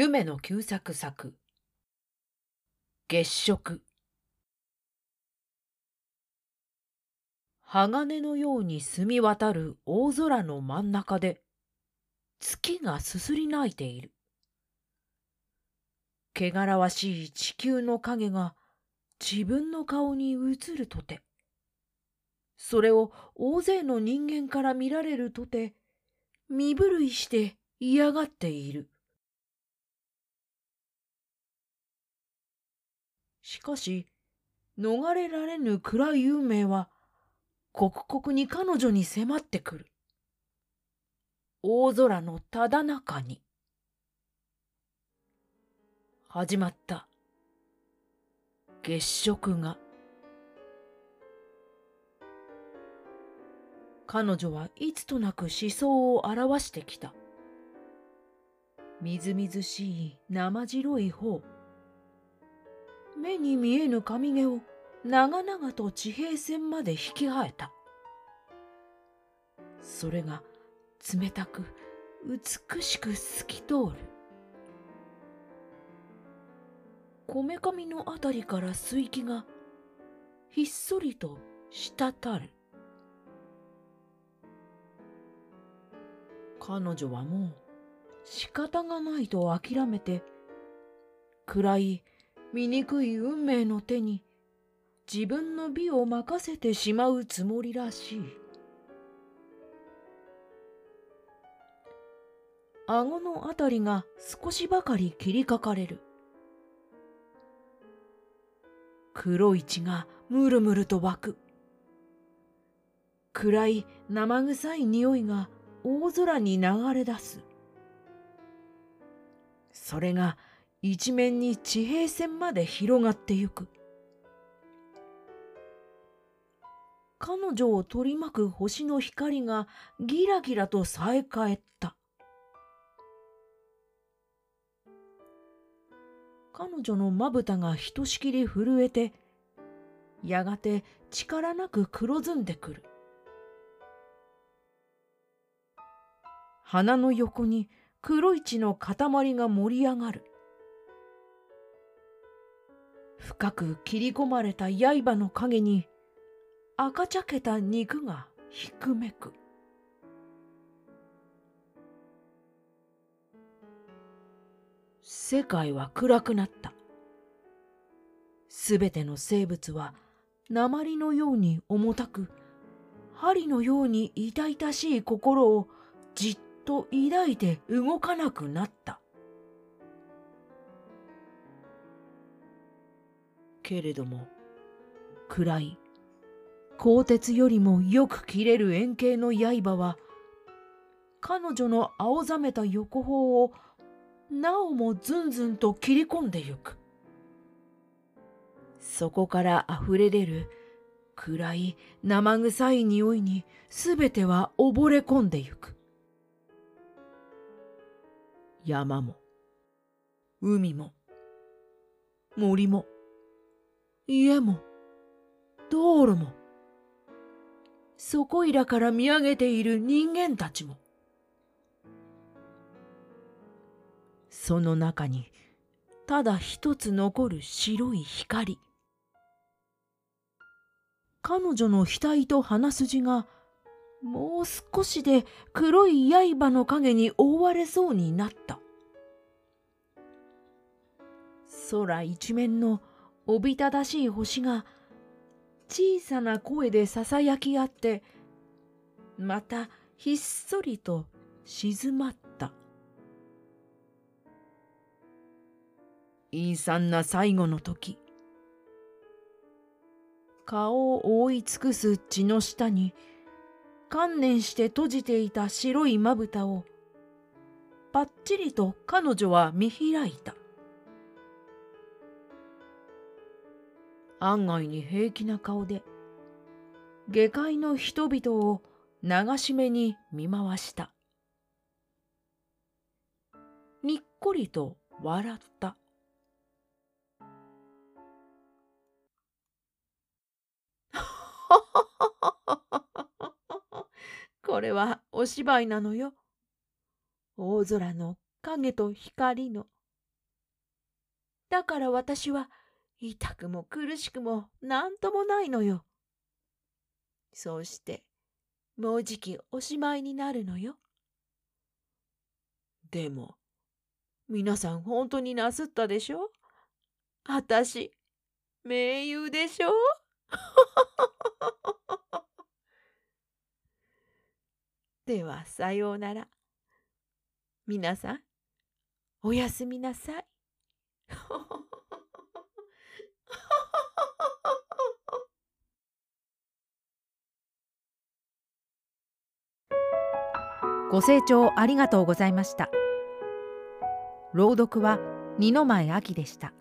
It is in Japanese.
夢の旧作作。月食。鋼のように澄み渡る大空の真ん中で月がすすり泣いている。汚らわしい地球の影が自分の顔に映るとてそれを大勢の人間から見られるとて身震いして嫌がっている。しかし逃れられぬ暗い運命は刻々に彼女に迫ってくる。大空のただ中に。始まった。月食が。彼女はいつとなく思想を表してきた。みずみずしい生白い方。目に見えぬ髪毛を長々と地平線まで引き生えた。それが冷たく美しく透き通る。こめかみのあたりから水気がひっそりと滴る。彼女はもう仕方がないと諦めて暗い醜い運命の手に自分の美を任せてしまうつもりらしい。顎のあたりが少しばかり切りかかれる。黒い血がむるむると湧く。暗い生臭い匂いが大空に流れ出す。それが一面に地平線まで広がってゆく。彼女を取り巻く星の光がギラギラとさえかえった。彼女のまぶたがひとしきり震えて、やがて力なく黒ずんでくる。鼻の横に黒い血の塊が盛り上がる。深く切り込まれた刃の影に赤茶けた肉がひくめく。世界は暗くなった。すべての生物は鉛のように重たく、針のように痛々しい心をじっと抱いて動かなくなった。けれども、暗い、鋼鉄よりもよく切れる円形の刃は、彼女の青ざめた横方をなおもずんずんと切り込んでゆく。そこからあふれ出る暗い生臭い匂いにすべては溺れ込んでゆく。山も、海も、森も、家も、道路も、そこいらから見上げている人間たちも、その中にただ一つ残る白い光。彼女の額と鼻筋がもう少しで黒い刃の影に覆われそうになった。空一面のおびただしい星が小さな声でささやき合ってまたひっそりと静まった陰惨な最後の時顔を覆い尽くす血の下に観念して閉じていた白いまぶたをぱっちりと彼女は見開いた。案外に平気な顔で下界の人々を流し目に見回した。にっこりと笑った。これはお芝居なのよ。大空の影と光のだから私は痛くも苦しくも何ともないのよ。そうしてもうじきおしまいになるのよ。でも皆さん本当になすったでしょ？あたし名優でしょ？ではさようなら。皆さんおやすみなさい。ご清聴ありがとうございました。朗読は二の前秋でした。